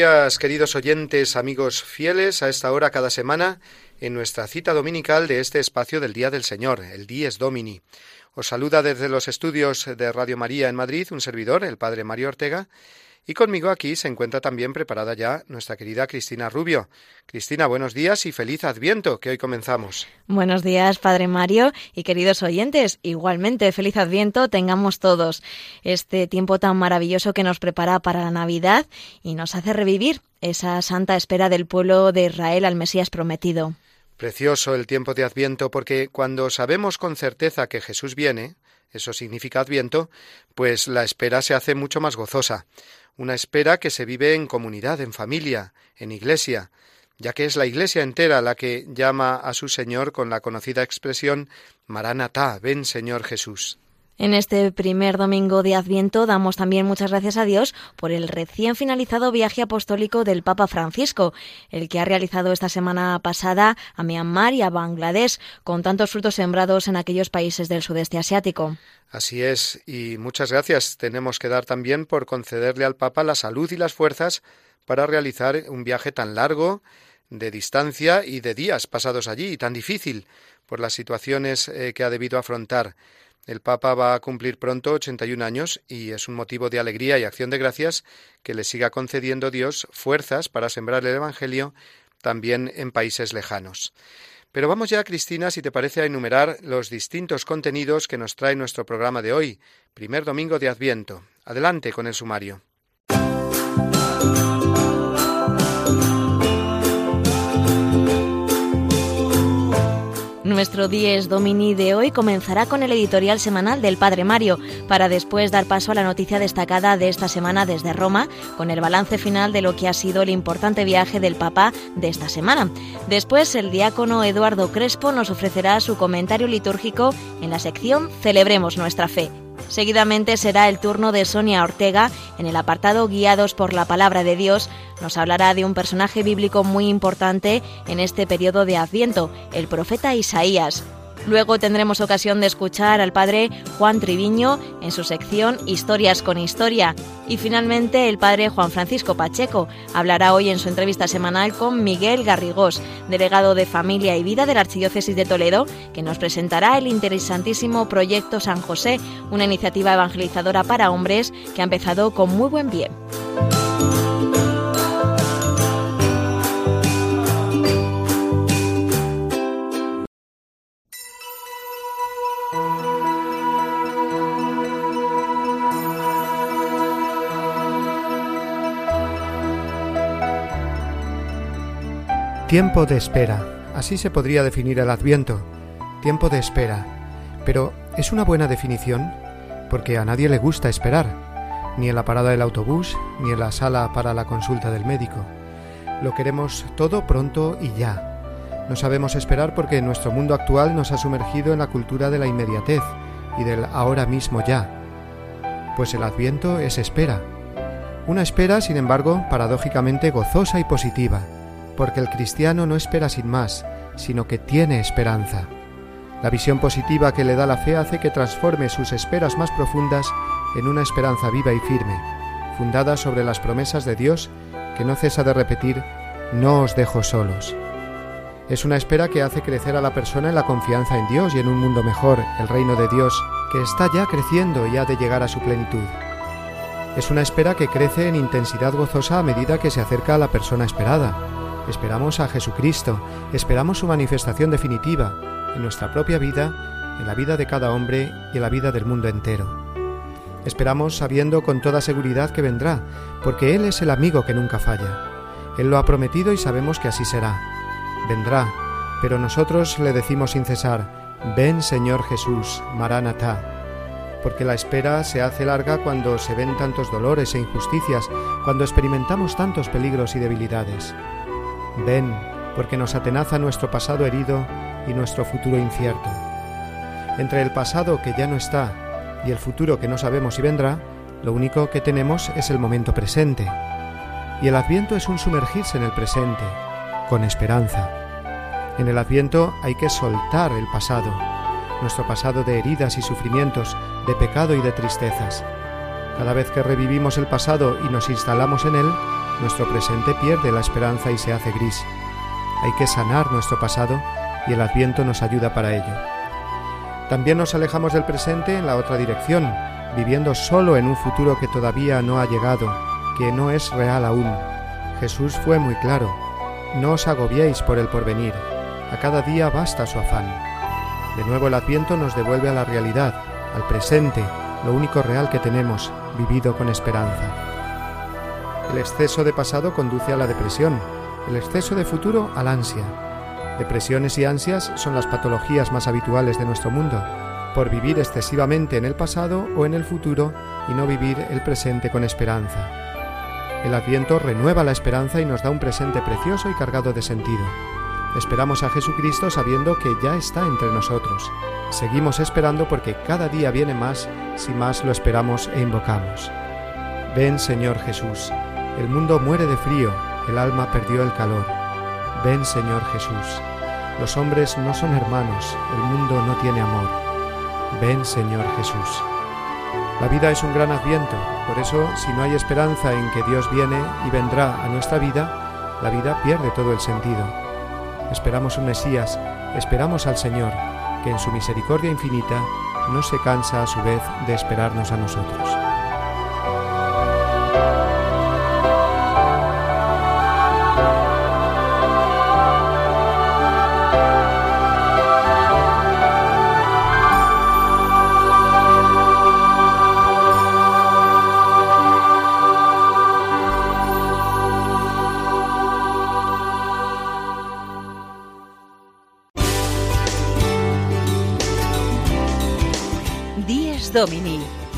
Días, queridos oyentes, amigos fieles, a esta hora cada semana en nuestra cita dominical de este espacio del Día del Señor, el Dies Domini. Os saluda desde los estudios de Radio María en Madrid un servidor, el Padre Mario Ortega, y conmigo aquí se encuentra también preparada ya nuestra querida Cristina Rubio. Cristina, buenos días y feliz Adviento, que hoy comenzamos. Buenos días, Padre Mario y queridos oyentes. Igualmente, feliz Adviento tengamos todos este tiempo tan maravilloso que nos prepara para la Navidad y nos hace revivir esa santa espera del pueblo de Israel al Mesías prometido. Precioso el tiempo de Adviento porque cuando sabemos con certeza que Jesús viene, eso significa Adviento, pues la espera se hace mucho más gozosa una espera que se vive en comunidad, en familia, en iglesia, ya que es la iglesia entera la que llama a su Señor con la conocida expresión Maranatá, ven Señor Jesús. En este primer domingo de Adviento damos también muchas gracias a Dios por el recién finalizado viaje apostólico del Papa Francisco, el que ha realizado esta semana pasada a Myanmar y a Bangladesh, con tantos frutos sembrados en aquellos países del sudeste asiático. Así es, y muchas gracias tenemos que dar también por concederle al Papa la salud y las fuerzas para realizar un viaje tan largo, de distancia y de días pasados allí, y tan difícil por las situaciones eh, que ha debido afrontar. El Papa va a cumplir pronto 81 años y es un motivo de alegría y acción de gracias que le siga concediendo Dios fuerzas para sembrar el Evangelio también en países lejanos. Pero vamos ya, Cristina, si te parece, a enumerar los distintos contenidos que nos trae nuestro programa de hoy, primer domingo de Adviento. Adelante con el sumario. Nuestro Dies Domini de hoy comenzará con el editorial semanal del Padre Mario, para después dar paso a la noticia destacada de esta semana desde Roma, con el balance final de lo que ha sido el importante viaje del Papa de esta semana. Después, el diácono Eduardo Crespo nos ofrecerá su comentario litúrgico en la sección Celebremos nuestra fe Seguidamente será el turno de Sonia Ortega en el apartado Guiados por la Palabra de Dios. Nos hablará de un personaje bíblico muy importante en este periodo de Adviento, el profeta Isaías. Luego tendremos ocasión de escuchar al padre Juan Triviño en su sección Historias con Historia. Y finalmente el padre Juan Francisco Pacheco hablará hoy en su entrevista semanal con Miguel Garrigós, delegado de Familia y Vida de la Archidiócesis de Toledo, que nos presentará el interesantísimo proyecto San José, una iniciativa evangelizadora para hombres que ha empezado con muy buen pie. Tiempo de espera. Así se podría definir el adviento. Tiempo de espera. Pero ¿es una buena definición? Porque a nadie le gusta esperar, ni en la parada del autobús, ni en la sala para la consulta del médico. Lo queremos todo pronto y ya. No sabemos esperar porque nuestro mundo actual nos ha sumergido en la cultura de la inmediatez y del ahora mismo ya. Pues el adviento es espera. Una espera, sin embargo, paradójicamente gozosa y positiva porque el cristiano no espera sin más, sino que tiene esperanza. La visión positiva que le da la fe hace que transforme sus esperas más profundas en una esperanza viva y firme, fundada sobre las promesas de Dios que no cesa de repetir, no os dejo solos. Es una espera que hace crecer a la persona en la confianza en Dios y en un mundo mejor, el reino de Dios, que está ya creciendo y ha de llegar a su plenitud. Es una espera que crece en intensidad gozosa a medida que se acerca a la persona esperada, Esperamos a Jesucristo, esperamos su manifestación definitiva en nuestra propia vida, en la vida de cada hombre y en la vida del mundo entero. Esperamos sabiendo con toda seguridad que vendrá, porque Él es el amigo que nunca falla. Él lo ha prometido y sabemos que así será. Vendrá, pero nosotros le decimos sin cesar, Ven Señor Jesús, Maranatá porque la espera se hace larga cuando se ven tantos dolores e injusticias, cuando experimentamos tantos peligros y debilidades. Ven, porque nos atenaza nuestro pasado herido y nuestro futuro incierto. Entre el pasado que ya no está y el futuro que no sabemos si vendrá, lo único que tenemos es el momento presente. Y el adviento es un sumergirse en el presente, con esperanza. En el adviento hay que soltar el pasado, nuestro pasado de heridas y sufrimientos, de pecado y de tristezas. Cada vez que revivimos el pasado y nos instalamos en él, nuestro presente pierde la esperanza y se hace gris. Hay que sanar nuestro pasado y el adviento nos ayuda para ello. También nos alejamos del presente en la otra dirección, viviendo solo en un futuro que todavía no ha llegado, que no es real aún. Jesús fue muy claro, no os agobiéis por el porvenir, a cada día basta su afán. De nuevo el adviento nos devuelve a la realidad, al presente, lo único real que tenemos, vivido con esperanza. El exceso de pasado conduce a la depresión, el exceso de futuro al ansia. Depresiones y ansias son las patologías más habituales de nuestro mundo, por vivir excesivamente en el pasado o en el futuro y no vivir el presente con esperanza. El adviento renueva la esperanza y nos da un presente precioso y cargado de sentido. Esperamos a Jesucristo sabiendo que ya está entre nosotros. Seguimos esperando porque cada día viene más si más lo esperamos e invocamos. Ven Señor Jesús, el mundo muere de frío, el alma perdió el calor. Ven Señor Jesús, los hombres no son hermanos, el mundo no tiene amor. Ven Señor Jesús. La vida es un gran adviento, por eso si no hay esperanza en que Dios viene y vendrá a nuestra vida, la vida pierde todo el sentido esperamos un Mesías, esperamos al Señor, que en su misericordia infinita no se cansa a su vez de esperarnos a nosotros.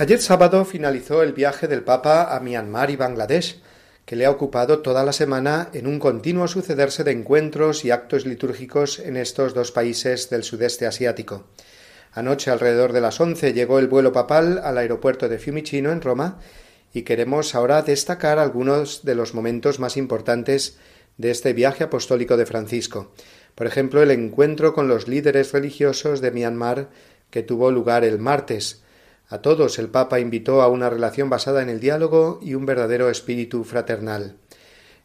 Ayer sábado finalizó el viaje del Papa a Myanmar y Bangladesh, que le ha ocupado toda la semana en un continuo sucederse de encuentros y actos litúrgicos en estos dos países del sudeste asiático. Anoche, alrededor de las once, llegó el vuelo papal al aeropuerto de Fiumicino, en Roma, y queremos ahora destacar algunos de los momentos más importantes de este viaje apostólico de Francisco. Por ejemplo, el encuentro con los líderes religiosos de Myanmar que tuvo lugar el martes, a todos el Papa invitó a una relación basada en el diálogo y un verdadero espíritu fraternal.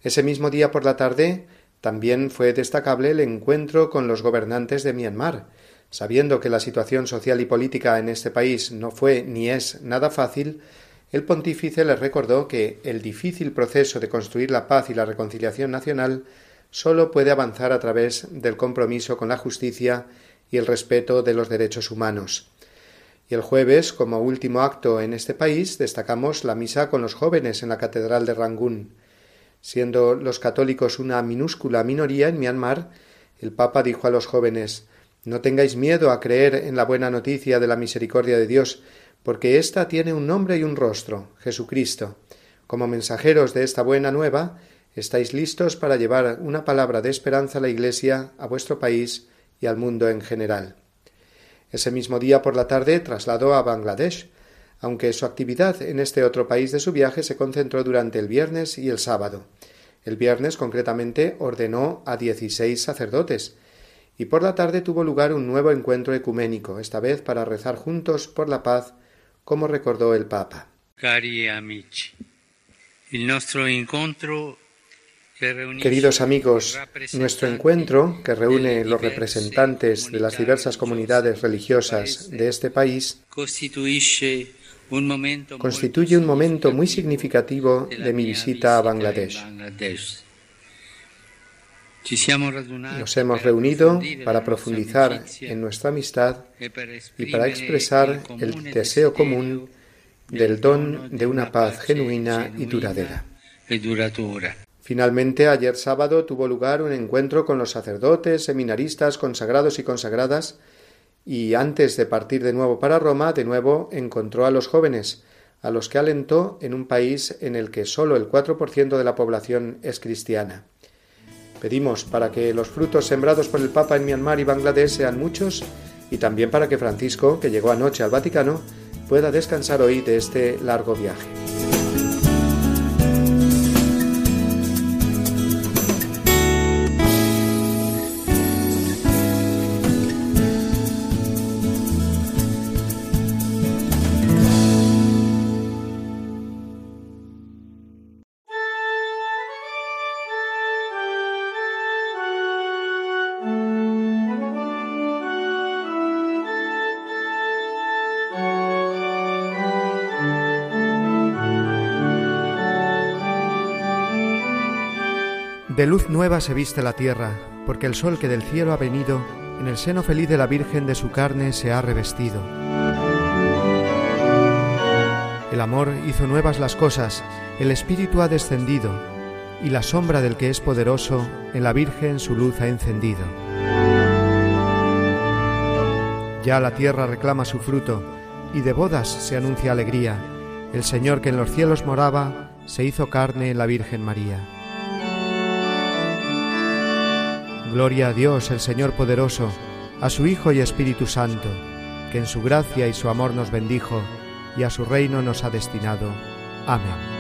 Ese mismo día por la tarde también fue destacable el encuentro con los gobernantes de Myanmar. Sabiendo que la situación social y política en este país no fue ni es nada fácil, el pontífice les recordó que el difícil proceso de construir la paz y la reconciliación nacional sólo puede avanzar a través del compromiso con la justicia y el respeto de los derechos humanos. Y el jueves, como último acto en este país, destacamos la misa con los jóvenes en la Catedral de Rangún. Siendo los católicos una minúscula minoría en Myanmar, el Papa dijo a los jóvenes No tengáis miedo a creer en la buena noticia de la misericordia de Dios, porque ésta tiene un nombre y un rostro, Jesucristo. Como mensajeros de esta buena nueva, estáis listos para llevar una palabra de esperanza a la Iglesia, a vuestro país y al mundo en general. Ese mismo día por la tarde trasladó a Bangladesh, aunque su actividad en este otro país de su viaje se concentró durante el viernes y el sábado. El viernes concretamente ordenó a dieciséis sacerdotes, y por la tarde tuvo lugar un nuevo encuentro ecuménico, esta vez para rezar juntos por la paz, como recordó el Papa. Queridos amigos, nuestro encuentro, que reúne los representantes de las diversas comunidades religiosas de este país, constituye un momento muy significativo de mi visita a Bangladesh. Nos hemos reunido para profundizar en nuestra amistad y para expresar el deseo común del don de una paz genuina y duradera. Finalmente, ayer sábado tuvo lugar un encuentro con los sacerdotes, seminaristas, consagrados y consagradas, y antes de partir de nuevo para Roma, de nuevo encontró a los jóvenes, a los que alentó en un país en el que sólo el 4% de la población es cristiana. Pedimos para que los frutos sembrados por el Papa en Myanmar y Bangladesh sean muchos y también para que Francisco, que llegó anoche al Vaticano, pueda descansar hoy de este largo viaje. Nueva se viste la tierra, porque el sol que del cielo ha venido, en el seno feliz de la Virgen de su carne se ha revestido. El amor hizo nuevas las cosas, el Espíritu ha descendido, y la sombra del que es poderoso en la Virgen su luz ha encendido. Ya la tierra reclama su fruto, y de bodas se anuncia alegría. El Señor que en los cielos moraba, se hizo carne en la Virgen María. Gloria a Dios, el Señor poderoso, a su Hijo y Espíritu Santo, que en su gracia y su amor nos bendijo y a su reino nos ha destinado. Amén.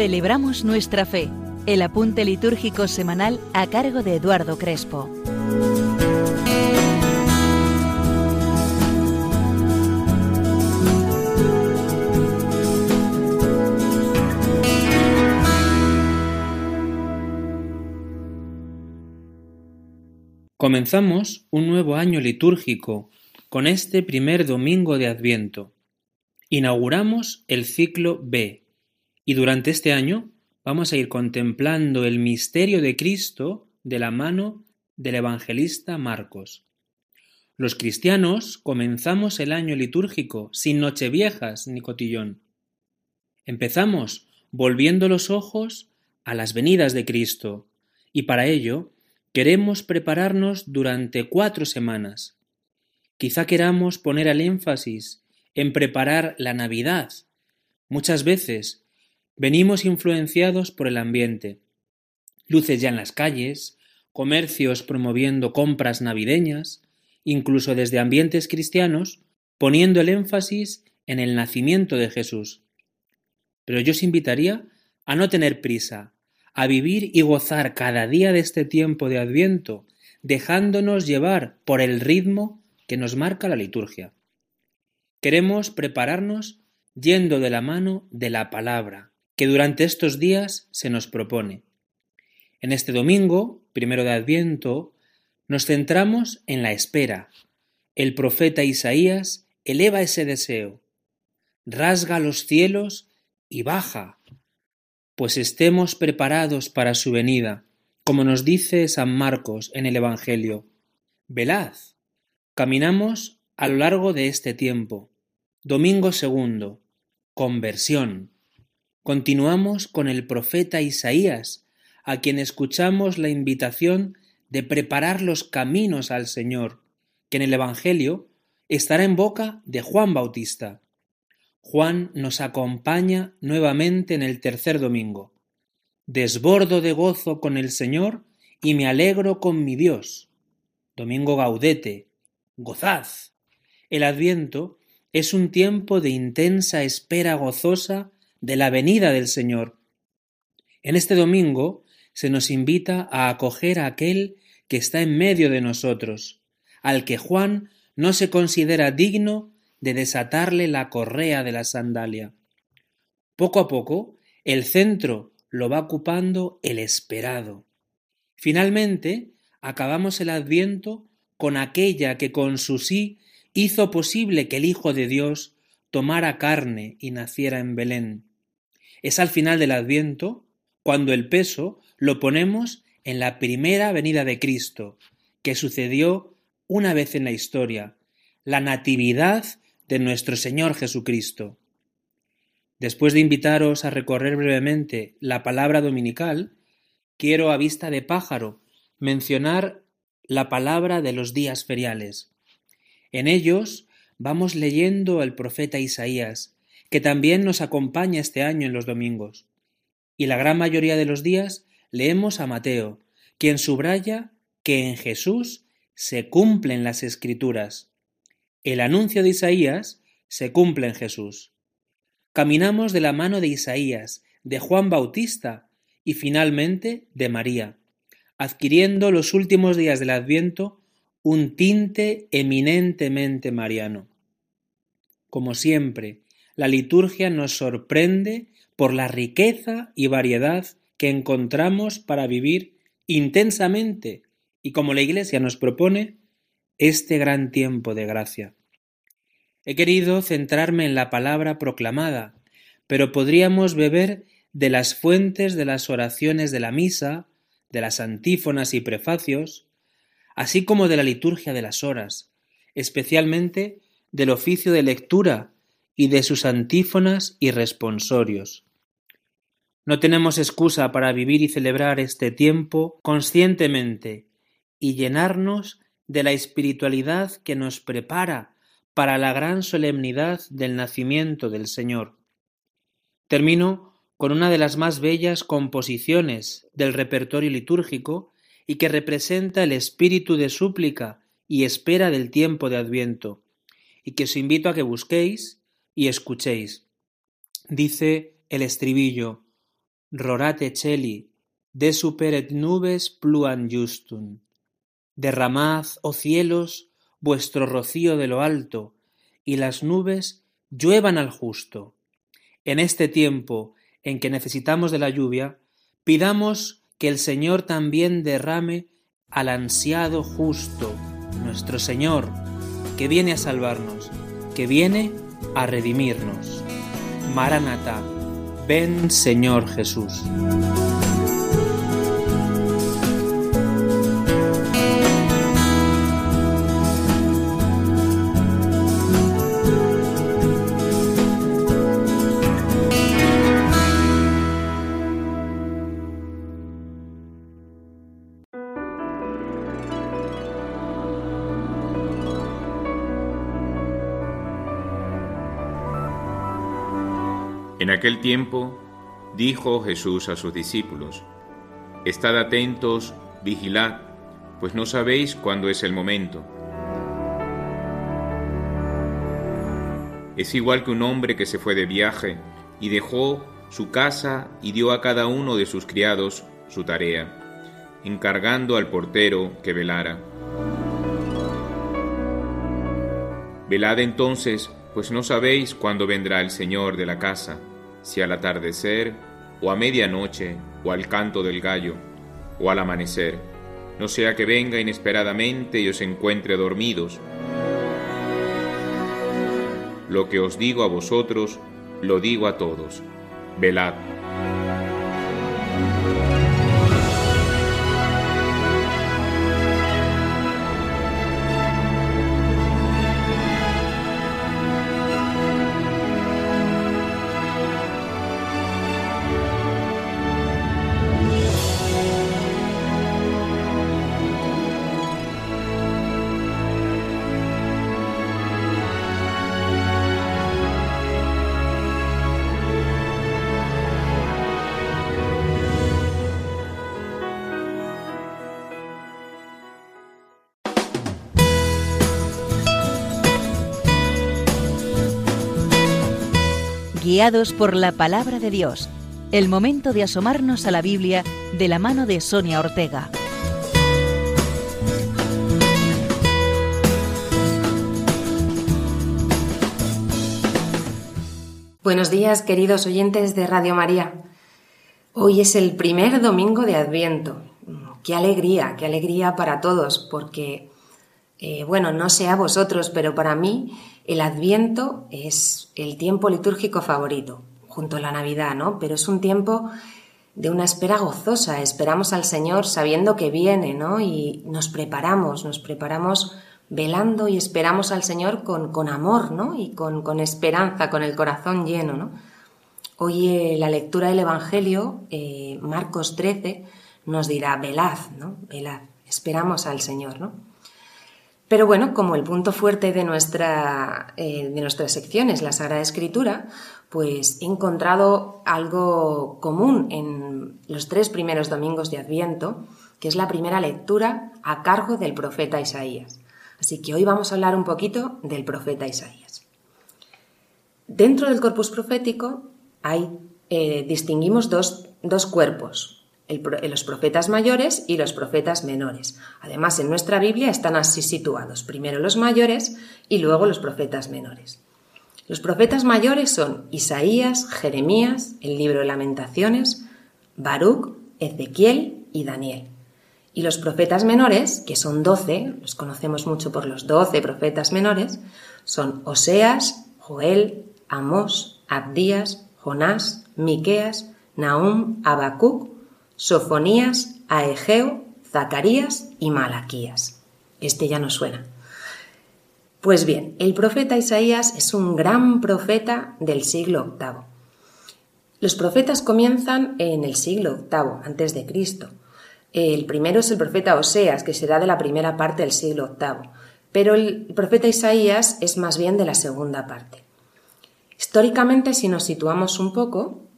Celebramos nuestra fe, el apunte litúrgico semanal a cargo de Eduardo Crespo. Comenzamos un nuevo año litúrgico con este primer domingo de Adviento. Inauguramos el ciclo B, y durante este año vamos a ir contemplando el misterio de Cristo de la mano del evangelista Marcos. Los cristianos comenzamos el año litúrgico sin nocheviejas ni cotillón. Empezamos volviendo los ojos a las venidas de Cristo, y para ello queremos prepararnos durante cuatro semanas. Quizá queramos poner el énfasis en preparar la Navidad. Muchas veces Venimos influenciados por el ambiente. Luces ya en las calles, comercios promoviendo compras navideñas, incluso desde ambientes cristianos, poniendo el énfasis en el nacimiento de Jesús. Pero yo os invitaría a no tener prisa, a vivir y gozar cada día de este tiempo de Adviento, dejándonos llevar por el ritmo que nos marca la liturgia. Queremos prepararnos yendo de la mano de la palabra, que durante estos días se nos propone. En este domingo, primero de Adviento, nos centramos en la espera. El profeta Isaías eleva ese deseo. Rasga los cielos y baja, pues estemos preparados para su venida, como nos dice San Marcos en el Evangelio. Velad, caminamos a lo largo de este tiempo. Domingo segundo, conversión. Continuamos con el profeta Isaías, a quien escuchamos la invitación de preparar los caminos al Señor, que en el Evangelio estará en boca de Juan Bautista. Juan nos acompaña nuevamente en el tercer domingo. Desbordo de gozo con el Señor y me alegro con mi Dios. Domingo gaudete, gozad. El adviento es un tiempo de intensa espera gozosa de la venida del Señor. En este domingo se nos invita a acoger a aquel que está en medio de nosotros, al que Juan no se considera digno de desatarle la correa de la sandalia. Poco a poco, el centro lo va ocupando el esperado. Finalmente, acabamos el adviento con aquella que con su sí hizo posible que el Hijo de Dios tomara carne y naciera en Belén. Es al final del adviento cuando el peso lo ponemos en la primera venida de Cristo, que sucedió una vez en la historia, la natividad de nuestro Señor Jesucristo. Después de invitaros a recorrer brevemente la palabra dominical, quiero a vista de pájaro mencionar la palabra de los días feriales. En ellos vamos leyendo el profeta Isaías, que también nos acompaña este año en los domingos. Y la gran mayoría de los días leemos a Mateo, quien subraya que en Jesús se cumplen las escrituras. El anuncio de Isaías se cumple en Jesús. Caminamos de la mano de Isaías, de Juan Bautista y finalmente de María, adquiriendo los últimos días del Adviento un tinte eminentemente mariano. Como siempre, la liturgia nos sorprende por la riqueza y variedad que encontramos para vivir intensamente y como la Iglesia nos propone este gran tiempo de gracia. He querido centrarme en la palabra proclamada, pero podríamos beber de las fuentes de las oraciones de la misa, de las antífonas y prefacios, así como de la liturgia de las horas, especialmente del oficio de lectura y de sus antífonas y responsorios. No tenemos excusa para vivir y celebrar este tiempo conscientemente y llenarnos de la espiritualidad que nos prepara para la gran solemnidad del nacimiento del Señor. Termino con una de las más bellas composiciones del repertorio litúrgico y que representa el espíritu de súplica y espera del tiempo de Adviento, y que os invito a que busquéis y escuchéis. Dice el estribillo Rorate celi, de superet nubes pluan justum. Derramad, oh cielos, vuestro rocío de lo alto, y las nubes lluevan al justo. En este tiempo en que necesitamos de la lluvia, pidamos que el Señor también derrame al ansiado justo, nuestro Señor, que viene a salvarnos, que viene redimirnos. Maranatha Ven Señor Jesús. Aquel tiempo dijo Jesús a sus discípulos, Estad atentos, vigilad, pues no sabéis cuándo es el momento. Es igual que un hombre que se fue de viaje y dejó su casa y dio a cada uno de sus criados su tarea, encargando al portero que velara. Velad entonces, pues no sabéis cuándo vendrá el Señor de la casa si al atardecer, o a medianoche, o al canto del gallo, o al amanecer, no sea que venga inesperadamente y os encuentre dormidos. Lo que os digo a vosotros, lo digo a todos. Velad. Por la palabra de Dios. El momento de asomarnos a la Biblia de la mano de Sonia Ortega. Buenos días, queridos oyentes de Radio María. Hoy es el primer domingo de Adviento. Qué alegría, qué alegría para todos, porque, eh, bueno, no sé a vosotros, pero para mí el Adviento es el tiempo litúrgico favorito, junto a la Navidad, ¿no? Pero es un tiempo de una espera gozosa. Esperamos al Señor sabiendo que viene, ¿no? Y nos preparamos, nos preparamos velando y esperamos al Señor con, con amor, ¿no? Y con, con, esperanza, con el corazón lleno, ¿no? Hoy eh, la lectura del Evangelio, eh, Marcos 13, nos dirá, velad, ¿no? Velad, esperamos al Señor, ¿no? Pero bueno, como el punto fuerte de nuestra, eh, de sección es la Sagrada Escritura, pues he encontrado algo común en los tres primeros domingos de Adviento, que es la primera lectura a cargo del profeta Isaías. Así que hoy vamos a hablar un poquito del profeta Isaías. Dentro del corpus profético hay, eh, distinguimos dos, dos cuerpos, los profetas mayores y los profetas menores. Además, en nuestra Biblia están así situados, primero los mayores y luego los profetas menores. Los profetas mayores son Isaías, Jeremías, el libro de lamentaciones, Baruch, Ezequiel y Daniel. Y los profetas menores, que son doce, los conocemos mucho por los doce profetas menores, son Oseas, Joel, Amós, Abdías, Jonás, Miqueas, Nahum, Habacuc, Sofonías, Aegeo, Zacarías y Malaquías. Este ya nos suena. Pues bien, el profeta Isaías es un gran profeta del siglo VIII. Los profetas comienzan en el siglo VIII, antes de Cristo, el primero es el profeta Oseas, que será de la primera parte del siglo VIII, pero el profeta Isaías es más bien de la segunda parte. Históricamente, si nos situamos un poco,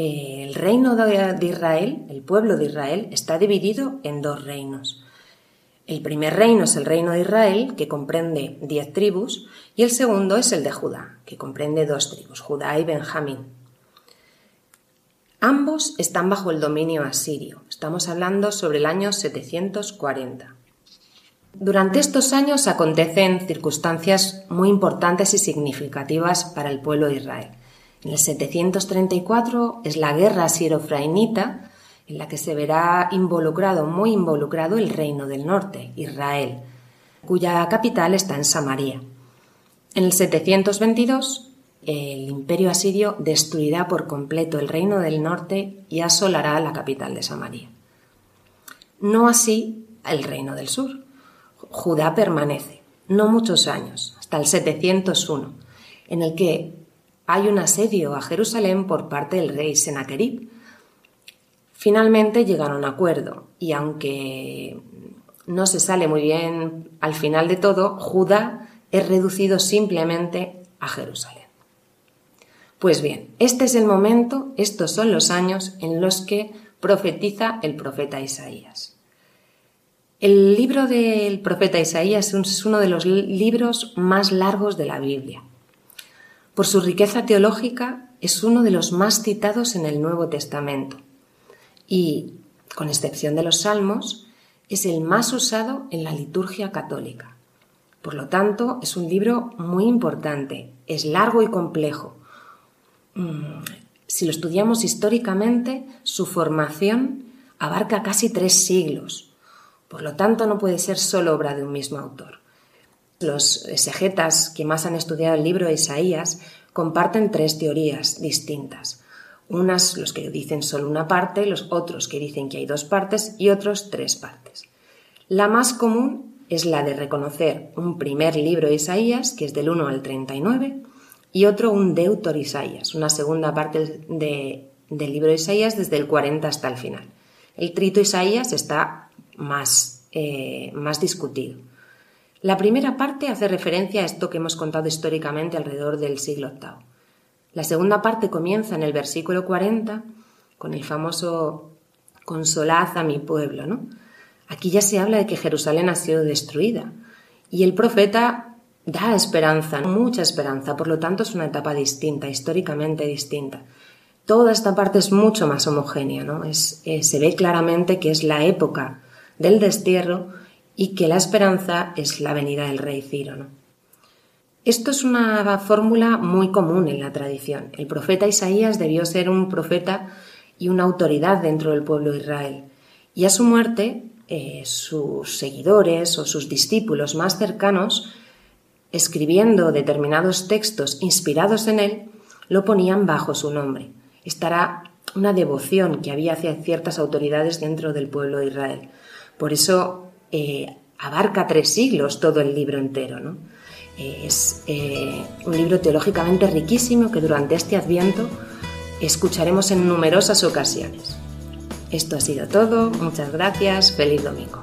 el reino de Israel, el pueblo de Israel, está dividido en dos reinos. El primer reino es el reino de Israel, que comprende diez tribus, y el segundo es el de Judá, que comprende dos tribus, Judá y Benjamín. Ambos están bajo el dominio asirio. Estamos hablando sobre el año 740. Durante estos años acontecen circunstancias muy importantes y significativas para el pueblo de Israel. En el 734 es la guerra asiro-frainita, en la que se verá involucrado, muy involucrado, el reino del norte, Israel, cuya capital está en Samaria. En el 722 el imperio asirio destruirá por completo el reino del norte y asolará la capital de Samaria. No así el reino del sur. Judá permanece, no muchos años, hasta el 701, en el que hay un asedio a Jerusalén por parte del rey Sennacherib. Finalmente llegaron a un acuerdo y aunque no se sale muy bien al final de todo, Judá es reducido simplemente a Jerusalén. Pues bien, este es el momento, estos son los años en los que profetiza el profeta Isaías. El libro del profeta Isaías es uno de los libros más largos de la Biblia. Por su riqueza teológica es uno de los más citados en el Nuevo Testamento y, con excepción de los Salmos, es el más usado en la liturgia católica. Por lo tanto, es un libro muy importante, es largo y complejo, Mm, si lo estudiamos históricamente, su formación abarca casi tres siglos. Por lo tanto, no puede ser solo obra de un mismo autor. Los exegetas que más han estudiado el libro de Isaías comparten tres teorías distintas. Unas los que dicen solo una parte, los otros que dicen que hay dos partes y otros tres partes. La más común es la de reconocer un primer libro de Isaías, que es del 1 al 39, y otro un Deutor Isaías, una segunda parte del libro de Isaías desde el 40 hasta el final. El trito Isaías está más, eh, más discutido. La primera parte hace referencia a esto que hemos contado históricamente alrededor del siglo VIII. La segunda parte comienza en el versículo 40 con el famoso Consolad a mi pueblo. ¿no? Aquí ya se habla de que Jerusalén ha sido destruida y el profeta da esperanza, mucha esperanza, por lo tanto es una etapa distinta, históricamente distinta. Toda esta parte es mucho más homogénea, ¿no? Es, eh, se ve claramente que es la época del destierro y que la esperanza es la venida del rey Ciro. ¿no? Esto es una fórmula muy común en la tradición. El profeta Isaías debió ser un profeta y una autoridad dentro del pueblo de Israel. Y a su muerte, eh, sus seguidores o sus discípulos más cercanos, escribiendo determinados textos inspirados en él, lo ponían bajo su nombre. Estará una devoción que había hacia ciertas autoridades dentro del pueblo de Israel. Por eso eh, abarca tres siglos todo el libro entero. ¿no? Es eh, un libro teológicamente riquísimo que durante este adviento escucharemos en numerosas ocasiones. Esto ha sido todo, muchas gracias, feliz domingo.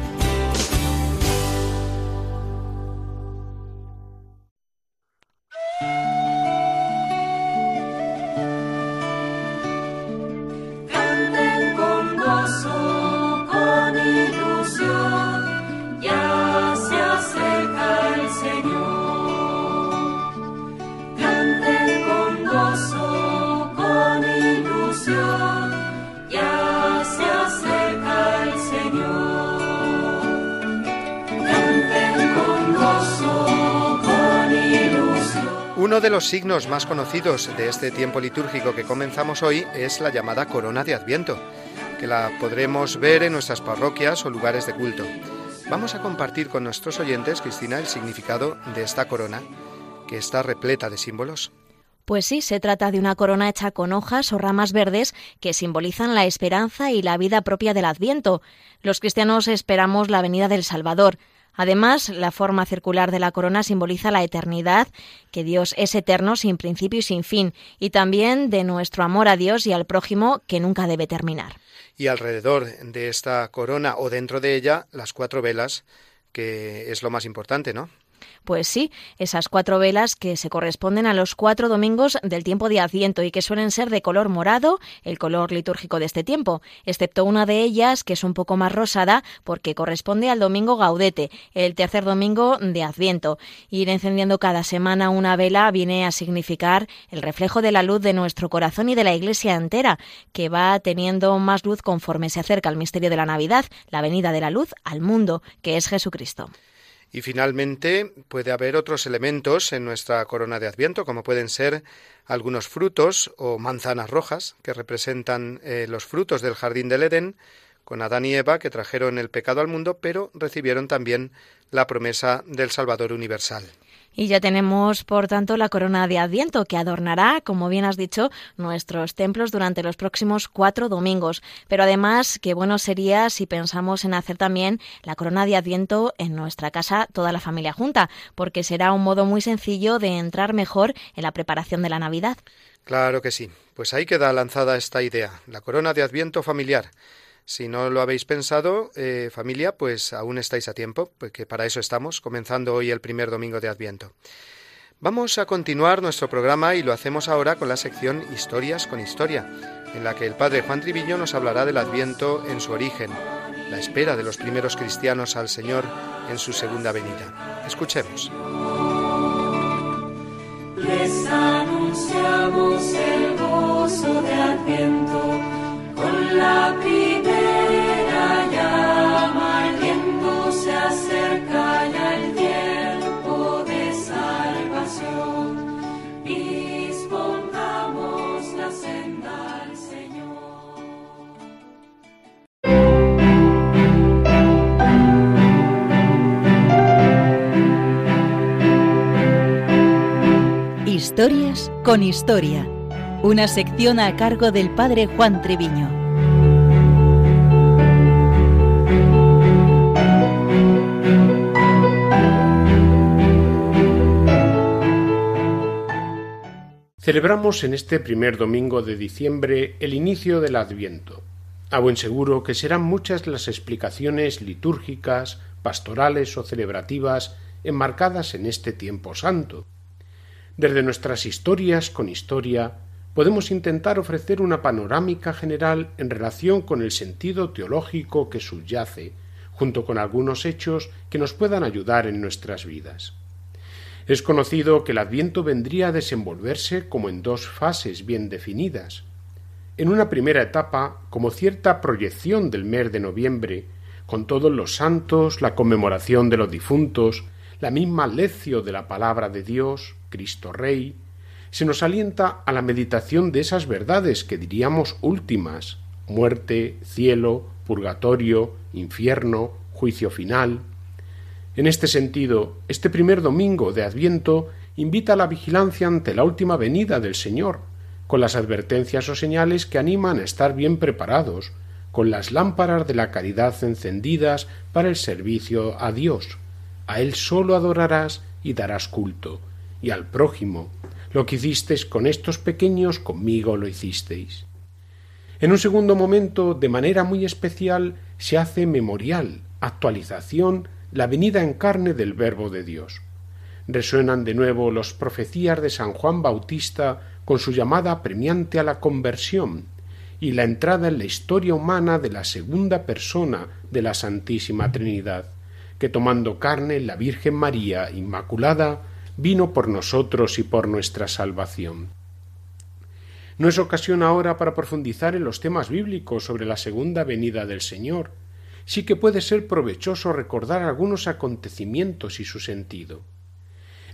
Los signos más conocidos de este tiempo litúrgico que comenzamos hoy es la llamada corona de Adviento, que la podremos ver en nuestras parroquias o lugares de culto. Vamos a compartir con nuestros oyentes, Cristina, el significado de esta corona, que está repleta de símbolos. Pues sí, se trata de una corona hecha con hojas o ramas verdes que simbolizan la esperanza y la vida propia del Adviento. Los cristianos esperamos la venida del Salvador. Además, la forma circular de la corona simboliza la eternidad, que Dios es eterno sin principio y sin fin, y también de nuestro amor a Dios y al prójimo que nunca debe terminar. Y alrededor de esta corona o dentro de ella, las cuatro velas, que es lo más importante, ¿no? Pues sí, esas cuatro velas que se corresponden a los cuatro domingos del tiempo de Adviento y que suelen ser de color morado, el color litúrgico de este tiempo, excepto una de ellas que es un poco más rosada porque corresponde al domingo Gaudete, el tercer domingo de Adviento. Ir encendiendo cada semana una vela viene a significar el reflejo de la luz de nuestro corazón y de la Iglesia entera, que va teniendo más luz conforme se acerca al misterio de la Navidad, la venida de la luz al mundo, que es Jesucristo. Y finalmente puede haber otros elementos en nuestra corona de Adviento, como pueden ser algunos frutos o manzanas rojas, que representan eh, los frutos del jardín del Edén, con Adán y Eva, que trajeron el pecado al mundo, pero recibieron también la promesa del Salvador universal. Y ya tenemos, por tanto, la corona de Adviento que adornará, como bien has dicho, nuestros templos durante los próximos cuatro domingos. Pero además, qué bueno sería si pensamos en hacer también la corona de Adviento en nuestra casa, toda la familia junta, porque será un modo muy sencillo de entrar mejor en la preparación de la Navidad. Claro que sí. Pues ahí queda lanzada esta idea, la corona de Adviento familiar. Si no lo habéis pensado, eh, familia, pues aún estáis a tiempo, porque para eso estamos, comenzando hoy el primer domingo de Adviento. Vamos a continuar nuestro programa y lo hacemos ahora con la sección Historias con Historia, en la que el padre Juan Triviño nos hablará del Adviento en su origen, la espera de los primeros cristianos al Señor en su segunda venida. Escuchemos. Les anunciamos el gozo de Adviento con la Historias con Historia. Una sección a cargo del padre Juan Treviño. Celebramos en este primer domingo de diciembre el inicio del Adviento. A buen seguro que serán muchas las explicaciones litúrgicas, pastorales o celebrativas enmarcadas en este tiempo santo, desde nuestras historias con historia podemos intentar ofrecer una panorámica general en relación con el sentido teológico que subyace, junto con algunos hechos que nos puedan ayudar en nuestras vidas. Es conocido que el Adviento vendría a desenvolverse como en dos fases bien definidas. En una primera etapa, como cierta proyección del mes de noviembre, con todos los santos, la conmemoración de los difuntos, la misma lección de la palabra de Dios, Cristo Rey, se nos alienta a la meditación de esas verdades que diríamos últimas muerte, cielo, purgatorio, infierno, juicio final, en este sentido, este primer domingo de Adviento invita a la vigilancia ante la última venida del Señor, con las advertencias o señales que animan a estar bien preparados, con las lámparas de la caridad encendidas para el servicio a Dios. A Él solo adorarás y darás culto, y al prójimo. Lo que hicisteis con estos pequeños, conmigo lo hicisteis. En un segundo momento, de manera muy especial, se hace memorial, actualización la venida en carne del Verbo de Dios. Resuenan de nuevo los profecías de San Juan Bautista con su llamada premiante a la conversión y la entrada en la historia humana de la segunda persona de la Santísima Trinidad, que tomando carne la Virgen María Inmaculada vino por nosotros y por nuestra salvación. No es ocasión ahora para profundizar en los temas bíblicos sobre la segunda venida del Señor, sí que puede ser provechoso recordar algunos acontecimientos y su sentido.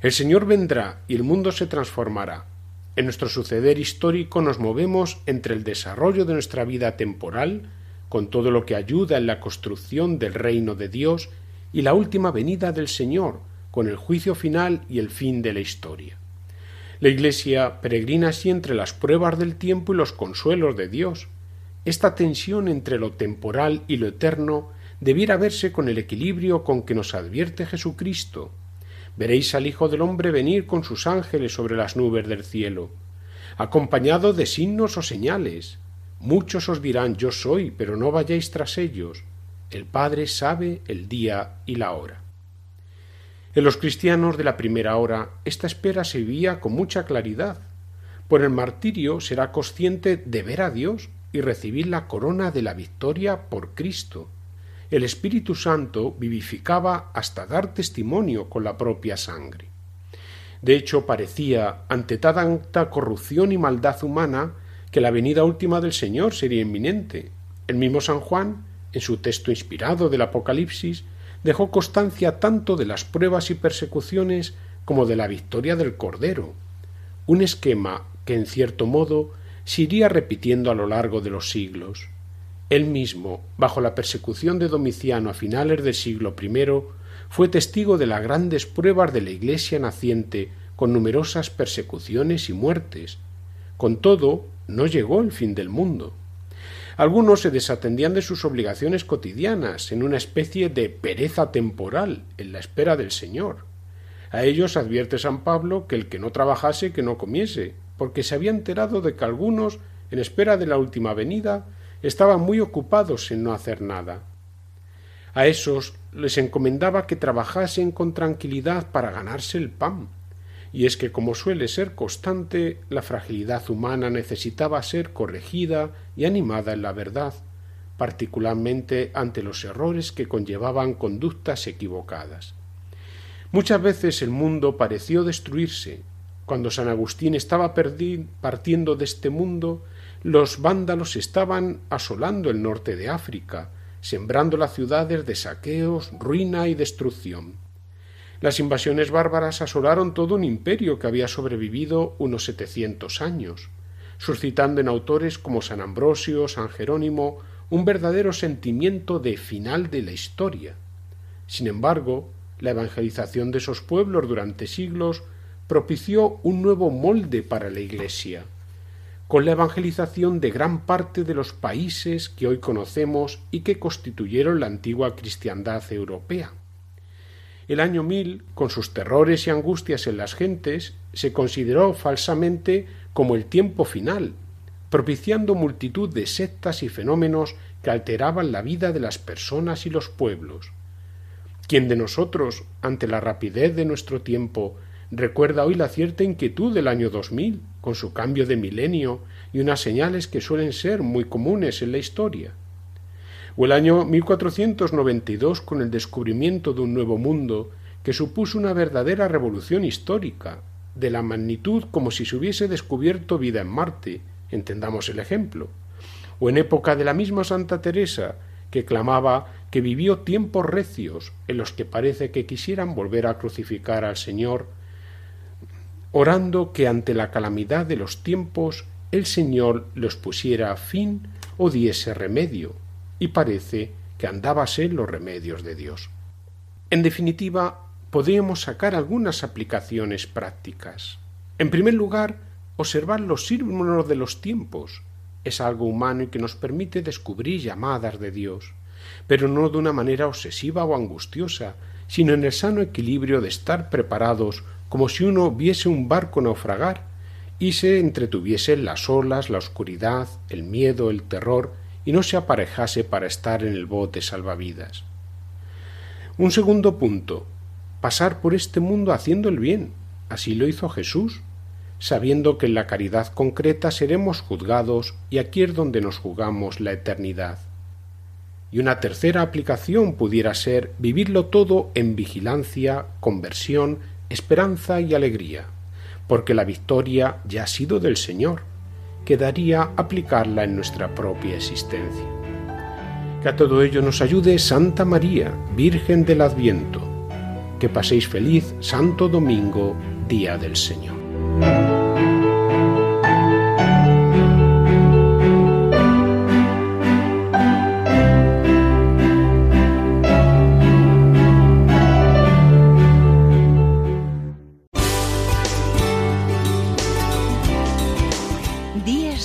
El Señor vendrá y el mundo se transformará. En nuestro suceder histórico nos movemos entre el desarrollo de nuestra vida temporal, con todo lo que ayuda en la construcción del reino de Dios, y la última venida del Señor, con el juicio final y el fin de la historia. La Iglesia peregrina así entre las pruebas del tiempo y los consuelos de Dios, esta tensión entre lo temporal y lo eterno debiera verse con el equilibrio con que nos advierte Jesucristo. Veréis al Hijo del hombre venir con sus ángeles sobre las nubes del cielo, acompañado de signos o señales. Muchos os dirán yo soy, pero no vayáis tras ellos. El Padre sabe el día y la hora. En los cristianos de la primera hora esta espera se vivía con mucha claridad. Por el martirio será consciente de ver a Dios y recibir la corona de la victoria por Cristo. El Espíritu Santo vivificaba hasta dar testimonio con la propia sangre. De hecho, parecía, ante tanta corrupción y maldad humana, que la venida última del Señor sería inminente. El mismo San Juan, en su texto inspirado del Apocalipsis, dejó constancia tanto de las pruebas y persecuciones como de la victoria del Cordero, un esquema que en cierto modo se iría repitiendo a lo largo de los siglos. Él mismo, bajo la persecución de Domiciano a finales del siglo I, fue testigo de las grandes pruebas de la Iglesia naciente con numerosas persecuciones y muertes. Con todo, no llegó el fin del mundo. Algunos se desatendían de sus obligaciones cotidianas en una especie de pereza temporal en la espera del Señor. A ellos advierte San Pablo que el que no trabajase que no comiese, porque se había enterado de que algunos, en espera de la última venida, estaban muy ocupados en no hacer nada. A esos les encomendaba que trabajasen con tranquilidad para ganarse el pan, y es que, como suele ser constante, la fragilidad humana necesitaba ser corregida y animada en la verdad, particularmente ante los errores que conllevaban conductas equivocadas. Muchas veces el mundo pareció destruirse cuando San Agustín estaba partiendo de este mundo, los vándalos estaban asolando el norte de África, sembrando las ciudades de saqueos, ruina y destrucción. Las invasiones bárbaras asolaron todo un imperio que había sobrevivido unos setecientos años, suscitando en autores como San Ambrosio, San Jerónimo, un verdadero sentimiento de final de la historia. Sin embargo, la evangelización de esos pueblos durante siglos propició un nuevo molde para la Iglesia, con la evangelización de gran parte de los países que hoy conocemos y que constituyeron la antigua cristiandad europea. El año mil, con sus terrores y angustias en las gentes, se consideró falsamente como el tiempo final, propiciando multitud de sectas y fenómenos que alteraban la vida de las personas y los pueblos. ¿Quién de nosotros, ante la rapidez de nuestro tiempo, recuerda hoy la cierta inquietud del año 2000, con su cambio de milenio y unas señales que suelen ser muy comunes en la historia? O el año 1492 con el descubrimiento de un nuevo mundo que supuso una verdadera revolución histórica, de la magnitud como si se hubiese descubierto vida en Marte, entendamos el ejemplo. O en época de la misma Santa Teresa, que clamaba que vivió tiempos recios en los que parece que quisieran volver a crucificar al Señor, orando que ante la calamidad de los tiempos el Señor los pusiera fin o diese remedio, y parece que andábase los remedios de Dios. En definitiva, podríamos sacar algunas aplicaciones prácticas. En primer lugar, observar los símbolos de los tiempos. Es algo humano y que nos permite descubrir llamadas de Dios pero no de una manera obsesiva o angustiosa, sino en el sano equilibrio de estar preparados como si uno viese un barco naufragar y se entretuviese las olas, la oscuridad, el miedo, el terror, y no se aparejase para estar en el bote salvavidas. Un segundo punto, pasar por este mundo haciendo el bien. Así lo hizo Jesús, sabiendo que en la caridad concreta seremos juzgados y aquí es donde nos jugamos la eternidad. Y una tercera aplicación pudiera ser vivirlo todo en vigilancia, conversión, esperanza y alegría, porque la victoria ya ha sido del Señor. Quedaría aplicarla en nuestra propia existencia. Que a todo ello nos ayude Santa María, Virgen del Adviento. Que paséis feliz Santo Domingo, Día del Señor.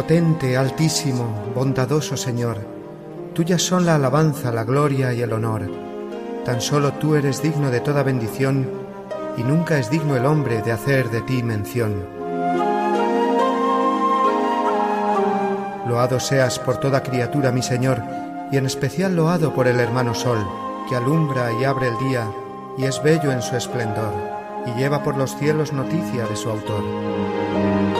Omnipotente, altísimo, bondadoso Señor, tuyas son la alabanza, la gloria y el honor. Tan solo tú eres digno de toda bendición, y nunca es digno el hombre de hacer de ti mención. Loado seas por toda criatura, mi Señor, y en especial loado por el hermano Sol, que alumbra y abre el día, y es bello en su esplendor, y lleva por los cielos noticia de su autor.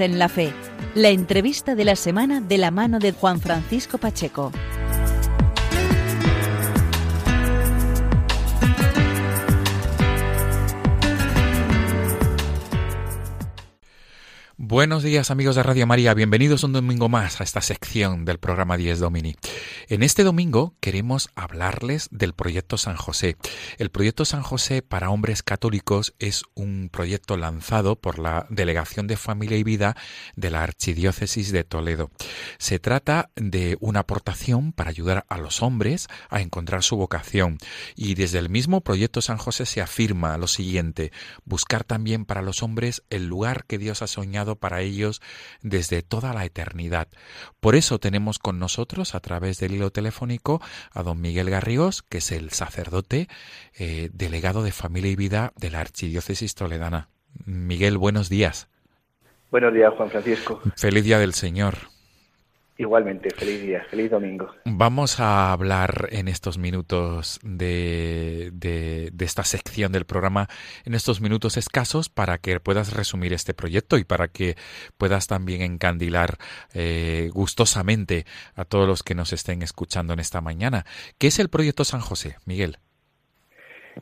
En la Fe. La entrevista de la semana de la mano de Juan Francisco Pacheco. Buenos días amigos de Radio María, bienvenidos un domingo más a esta sección del programa 10 Domini. En este domingo queremos hablarles del proyecto San José. El proyecto San José para hombres católicos es un proyecto lanzado por la Delegación de Familia y Vida de la Archidiócesis de Toledo. Se trata de una aportación para ayudar a los hombres a encontrar su vocación y desde el mismo proyecto San José se afirma lo siguiente, buscar también para los hombres el lugar que Dios ha soñado para ellos desde toda la eternidad. Por eso tenemos con nosotros, a través del hilo telefónico, a don Miguel Garrigos, que es el sacerdote eh, delegado de Familia y Vida de la Archidiócesis Toledana. Miguel, buenos días. Buenos días, Juan Francisco. Feliz Día del Señor. Igualmente, feliz día, feliz domingo. Vamos a hablar en estos minutos de, de, esta sección del programa, en estos minutos escasos, para que puedas resumir este proyecto y para que puedas también encandilar eh, gustosamente a todos los que nos estén escuchando en esta mañana. ¿Qué es el proyecto San José, Miguel?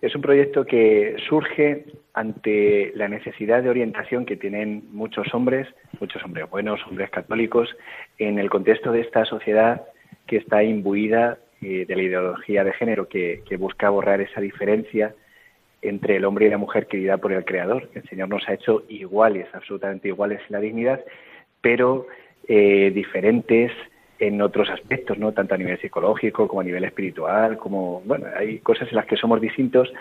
Es un proyecto que surge ante la necesidad de orientación que tienen muchos hombres, muchos hombres buenos, hombres católicos, en el contexto de esta sociedad que está imbuida eh, de la ideología de género que, busca borrar esa diferencia entre el hombre y la mujer querida por el Creador. El Señor nos ha hecho iguales, absolutamente iguales en la dignidad, pero eh, diferentes en otros aspectos, ¿no? Tanto a nivel psicológico como a nivel espiritual, como, bueno, hay cosas en las que somos distintos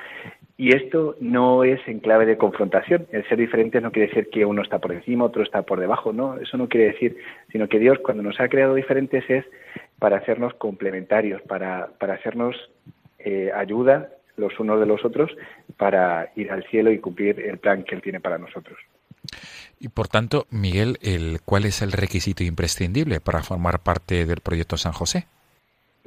y esto no es en clave de confrontación. El ser diferentes no quiere decir que uno está por encima, otro está por debajo, no, eso no quiere decir, sino que Dios cuando nos ha creado diferentes es para hacernos complementarios, para, para hacernos eh, ayuda los unos de los otros para ir al cielo y cumplir el plan que Él tiene para nosotros. Y por tanto, Miguel, el, ¿cuál es el requisito imprescindible para formar parte del proyecto San José?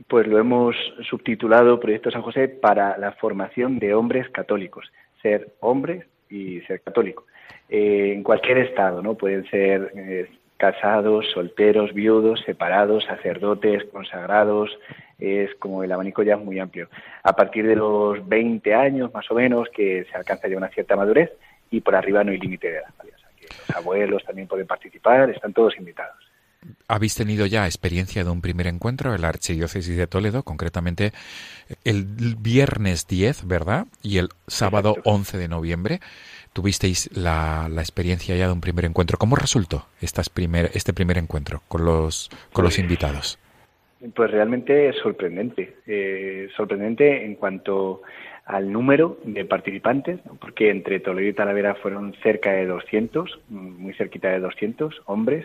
Pues lo hemos subtitulado Proyecto San José para la formación de hombres católicos, ser hombre y ser católico. Eh, en cualquier estado, ¿no? Pueden ser eh, casados, solteros, viudos, separados, sacerdotes, consagrados, es como el abanico ya es muy amplio. A partir de los 20 años más o menos que se alcanza ya una cierta madurez y por arriba no hay límite de edad. Que los abuelos también pueden participar, están todos invitados. Habéis tenido ya experiencia de un primer encuentro en la Archidiócesis de Toledo, concretamente el viernes 10, ¿verdad? Y el sábado Exacto. 11 de noviembre. Tuvisteis la, la, experiencia ya de un primer encuentro. ¿Cómo resultó estas primer, este primer encuentro con los, con los invitados? Pues realmente es sorprendente. Eh, sorprendente en cuanto al número de participantes, porque entre Toledo y Talavera fueron cerca de 200, muy cerquita de 200 hombres,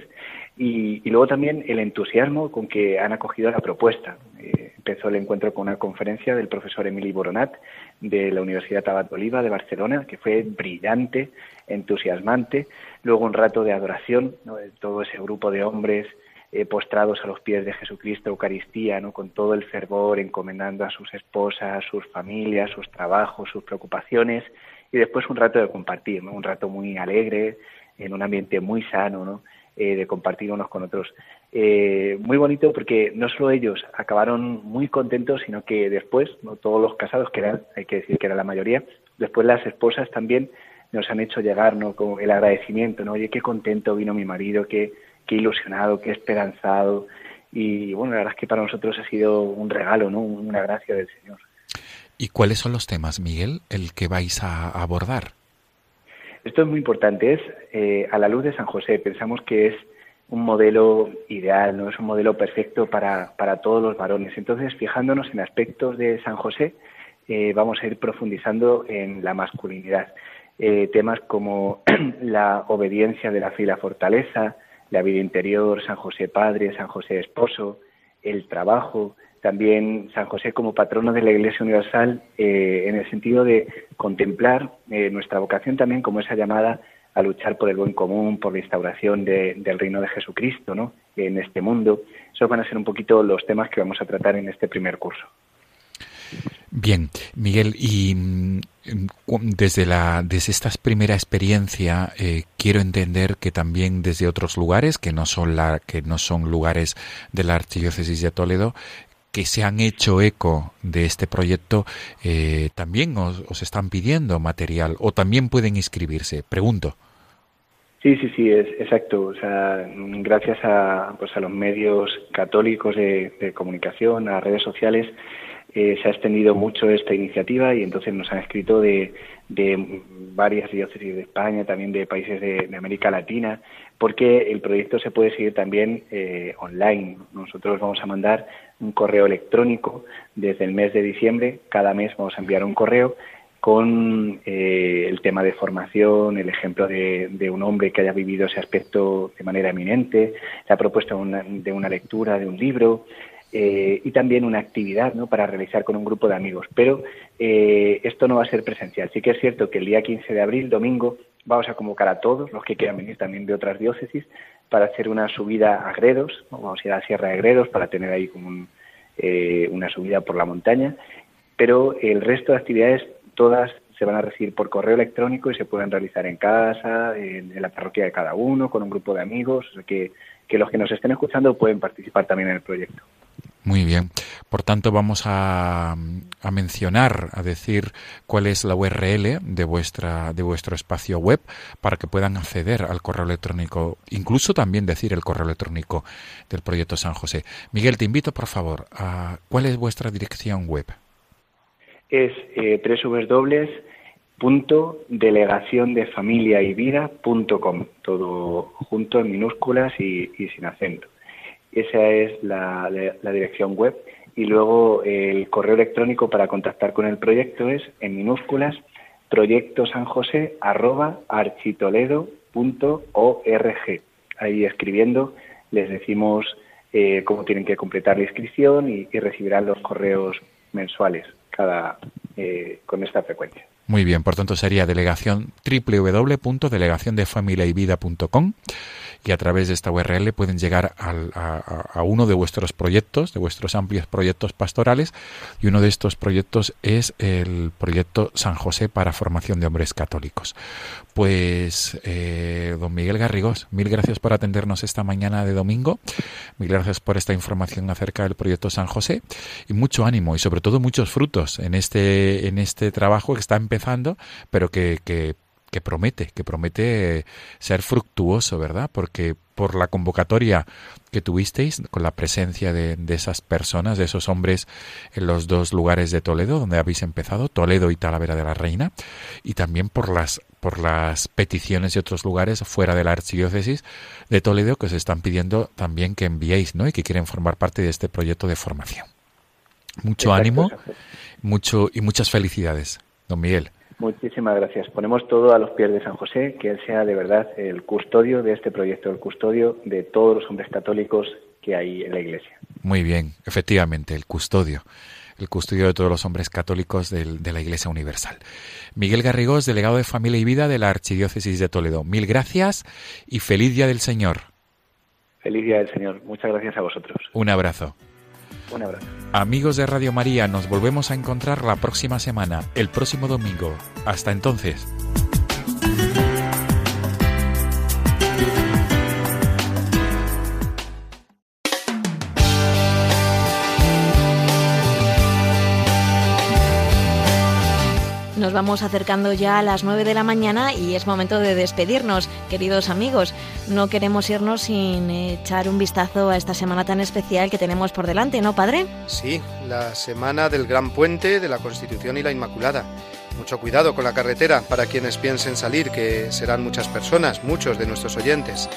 y, luego también el entusiasmo con que han acogido la propuesta. Eh, empezó el encuentro con una conferencia del profesor Emili Boronat de la Universidad Tabat Oliva de Barcelona, que fue brillante, entusiasmante. Luego un rato de adoración, de todo ese grupo de hombres eh, postrados a los pies de Jesucristo, Eucaristía, ¿no? con todo el fervor, encomendando a sus esposas, sus familias, sus trabajos, sus preocupaciones, y después un rato de compartir, ¿no? un rato muy alegre, en un ambiente muy sano, ¿no? Eh, de compartir unos con otros. Eh, muy bonito porque no solo ellos acabaron muy contentos, sino que después, no todos los casados, que eran, hay que decir que era la mayoría, después las esposas también nos han hecho llegar ¿no? con el agradecimiento, ¿no? Oye, qué contento vino mi marido, qué, qué ilusionado, qué esperanzado. Y bueno, la verdad es que para nosotros ha sido un regalo, ¿no? Una gracia del Señor. ¿Y cuáles son los temas, Miguel, el que vais a abordar? Esto es muy importante. Es eh, a la luz de San José. Pensamos que es un modelo ideal, no es un modelo perfecto para, para todos los varones. Entonces, fijándonos en aspectos de San José, eh, vamos a ir profundizando en la masculinidad. Eh, temas como la obediencia de la fe y la fortaleza, la vida interior, San José Padre, San José Esposo, el trabajo, también San José como patrono de la Iglesia Universal, eh, en el sentido de contemplar nuestra vocación también como esa llamada a luchar por el buen común, por la instauración del reino de Jesucristo ¿no? en este mundo. Esos van a ser un poquito los temas que vamos a tratar en este primer curso. Bien, Miguel, y mm, desde la desde esta primera experiencia eh, quiero entender que también desde otros lugares que no son la que no son lugares de la archidiócesis de Toledo que se han hecho eco de este proyecto eh, también os, están pidiendo material o también pueden inscribirse. Pregunto. Sí, sí, sí, es exacto. O sea, gracias a, pues a los medios católicos de, comunicación, a redes sociales, eh, se ha extendido mucho esta iniciativa y entonces nos han escrito de, de varias diócesis de España, también de países de, América Latina, porque el proyecto se puede seguir también eh, online. Nosotros vamos a mandar un correo electrónico desde el mes de diciembre. Cada mes vamos a enviar un correo con eh, el tema de formación, el ejemplo de, un hombre que haya vivido ese aspecto de manera eminente, la propuesta de una lectura de un libro, eh, y también una actividad ¿no? para realizar con un grupo de amigos. Pero eh, esto no va a ser presencial. Sí que es cierto que el día 15 de abril, domingo, vamos a convocar a todos los que quieran venir también de otras diócesis para hacer una subida a Gredos, vamos a ir a la Sierra de Gredos para tener ahí como eh, una subida por la montaña, pero el resto de actividades todas se van a recibir por correo electrónico y se pueden realizar en casa, en, la parroquia de cada uno, con un grupo de amigos, o sea que, que los que nos estén escuchando pueden participar también en el proyecto. Muy bien. Por tanto, vamos a, mencionar, a decir cuál es la URL de vuestra de vuestro espacio web para que puedan acceder al correo electrónico, incluso también decir el correo electrónico del proyecto San José. Miguel, te invito, por favor, a cuál es vuestra dirección web. Es eh, www.delegaciondefamiliayvida.com, todo junto en minúsculas y sin acento. Esa es la, dirección web. Y luego el correo electrónico para contactar con el proyecto es en minúsculas proyectosanjose.architoledo.org. Ahí escribiendo les decimos eh, cómo tienen que completar la inscripción y, recibirán los correos mensuales cada eh, con esta frecuencia. Muy bien, por tanto sería delegación www.delegaciondefamiliayvida.com y a través de esta URL pueden llegar a, uno de vuestros proyectos, de vuestros amplios proyectos pastorales y uno de estos proyectos es el proyecto San José para formación de hombres católicos. Pues, eh, don Miguel Garrigós, mil gracias por atendernos esta mañana de domingo, mil gracias por esta información acerca del proyecto San José y mucho ánimo y sobre todo muchos frutos en este, en este trabajo que está empezando, pero que, que que promete, que promete ser fructuoso, ¿verdad? Porque por la convocatoria que tuvisteis, con la presencia de, esas personas, de esos hombres en los dos lugares de Toledo, donde habéis empezado, Toledo y Talavera de la Reina, y también por las, por las peticiones de otros lugares fuera de la archidiócesis de Toledo que os están pidiendo también que enviéis, ¿no? Y que quieren formar parte de este proyecto de formación. Mucho ánimo, mucho y muchas felicidades, don Miguel. Muchísimas gracias. Ponemos todo a los pies de San José, que Él sea de verdad el custodio de este proyecto, el custodio de todos los hombres católicos que hay en la Iglesia. Muy bien, efectivamente, el custodio el custodio de todos los hombres católicos de, la Iglesia Universal. Miguel Garrigós, delegado de Familia y Vida de la Archidiócesis de Toledo. Mil gracias y feliz Día del Señor. Feliz Día del Señor. Muchas gracias a vosotros. Un abrazo. Amigos de Radio María, nos volvemos a encontrar la próxima semana, el próximo domingo. Hasta entonces. Vamos acercando ya a las 9 de la mañana y es momento de despedirnos, queridos amigos. No queremos irnos sin echar un vistazo a esta semana tan especial que tenemos por delante, ¿no, padre? Sí, la semana del Gran Puente de la Constitución y la Inmaculada. Mucho cuidado con la carretera para quienes piensen salir, que serán muchas personas, muchos de nuestros oyentes.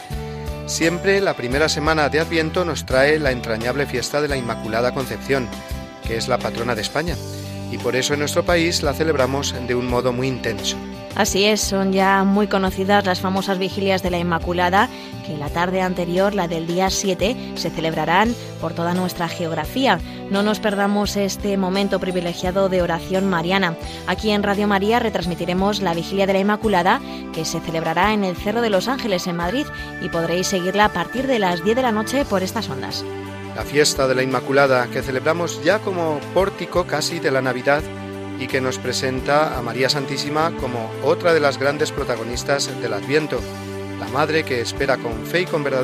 Siempre la primera semana de Adviento nos trae la entrañable fiesta de la Inmaculada Concepción, que es la patrona de España, y por eso en nuestro país la celebramos de un modo muy intenso. Así es, son ya muy conocidas las famosas vigilias de la Inmaculada, que la tarde anterior, la del día 7, se celebrarán por toda nuestra geografía. No nos perdamos este momento privilegiado de oración mariana. Aquí en Radio María retransmitiremos la vigilia de la Inmaculada, que se celebrará en el Cerro de los Ángeles en Madrid, y podréis seguirla a partir de las 10 de la noche por estas ondas. La fiesta de la Inmaculada, que celebramos ya como pórtico casi de la Navidad, y que nos presenta a María Santísima como otra de las grandes protagonistas del Adviento, la madre que espera con fe y con verdadero